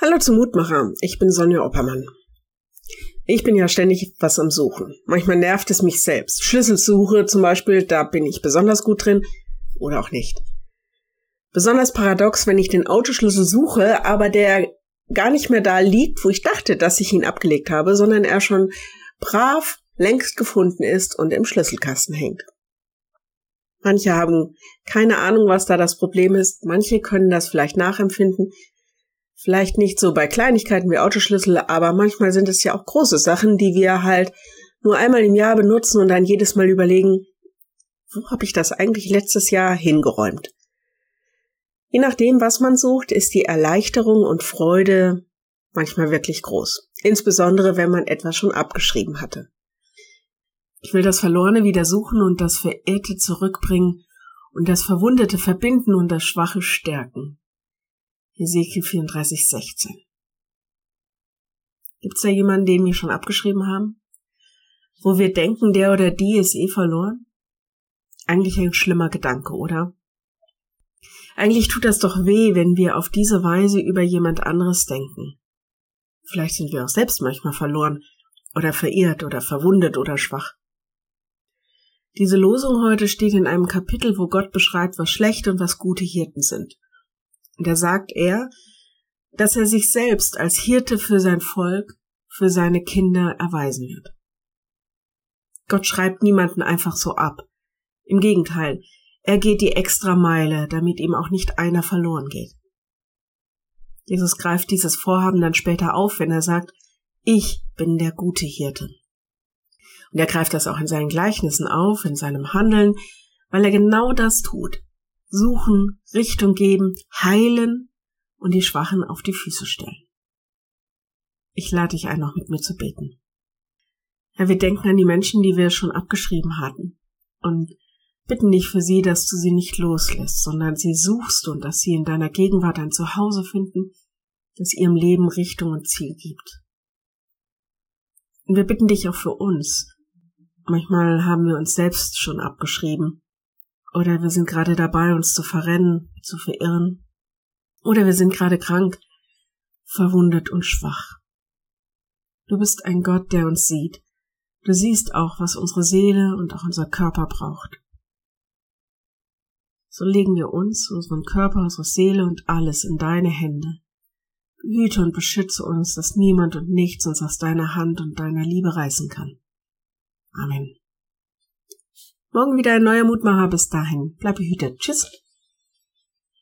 Hallo zum Mutmacher, ich bin Sonja Oppermann. Ich bin ja ständig was am Suchen. Manchmal nervt es mich selbst. Schlüsselsuche zum Beispiel, da bin ich besonders gut drin oder auch nicht. Besonders paradox, wenn ich den Autoschlüssel suche, aber der gar nicht mehr da liegt, wo ich dachte, dass ich ihn abgelegt habe, sondern er schon brav längst gefunden ist und im Schlüsselkasten hängt. Manche haben keine Ahnung, was da das Problem ist, manche können das vielleicht nachempfinden, Vielleicht nicht so bei Kleinigkeiten wie Autoschlüssel, aber manchmal sind es ja auch große Sachen, die wir halt nur einmal im Jahr benutzen und dann jedes Mal überlegen, wo habe ich das eigentlich letztes Jahr hingeräumt? Je nachdem, was man sucht, ist die Erleichterung und Freude manchmal wirklich groß. Insbesondere, wenn man etwas schon abgeschrieben hatte. Ich will das Verlorene wieder suchen und das Verirrte zurückbringen und das Verwundete verbinden und das Schwache stärken. Ezekiel 34, 16. Gibt's da jemanden, den wir schon abgeschrieben haben? Wo wir denken, der oder die ist eh verloren? Eigentlich ein schlimmer Gedanke, oder? Eigentlich tut das doch weh, wenn wir auf diese Weise über jemand anderes denken. Vielleicht sind wir auch selbst manchmal verloren oder verirrt oder verwundet oder schwach. Diese Losung heute steht in einem Kapitel, wo Gott beschreibt, was schlechte und was gute Hirten sind. Da sagt er, dass er sich selbst als Hirte für sein Volk, für seine Kinder erweisen wird. Gott schreibt niemanden einfach so ab. Im Gegenteil, er geht die extra Meile, damit ihm auch nicht einer verloren geht. Jesus greift dieses Vorhaben dann später auf, wenn er sagt, ich bin der gute Hirte. Und er greift das auch in seinen Gleichnissen auf, in seinem Handeln, weil er genau das tut suchen, Richtung geben, heilen und die Schwachen auf die Füße stellen. Ich lade dich ein, noch mit mir zu beten. Herr, wir denken an die Menschen, die wir schon abgeschrieben hatten und bitten dich für sie, dass du sie nicht loslässt, sondern sie suchst und dass sie in deiner Gegenwart ein Zuhause finden, das ihrem Leben Richtung und Ziel gibt. Und wir bitten dich auch für uns. Manchmal haben wir uns selbst schon abgeschrieben oder wir sind gerade dabei, uns zu verrennen, zu verirren. Oder wir sind gerade krank, verwundet und schwach. Du bist ein Gott, der uns sieht. Du siehst auch, was unsere Seele und auch unser Körper braucht. So legen wir uns, unseren Körper, unsere Seele und alles in deine Hände. Behüte und beschütze uns, dass niemand und nichts uns aus deiner Hand und deiner Liebe reißen kann. Amen. Morgen wieder ein neuer Mutmacher. Bis dahin. Bleib behütet. Tschüss.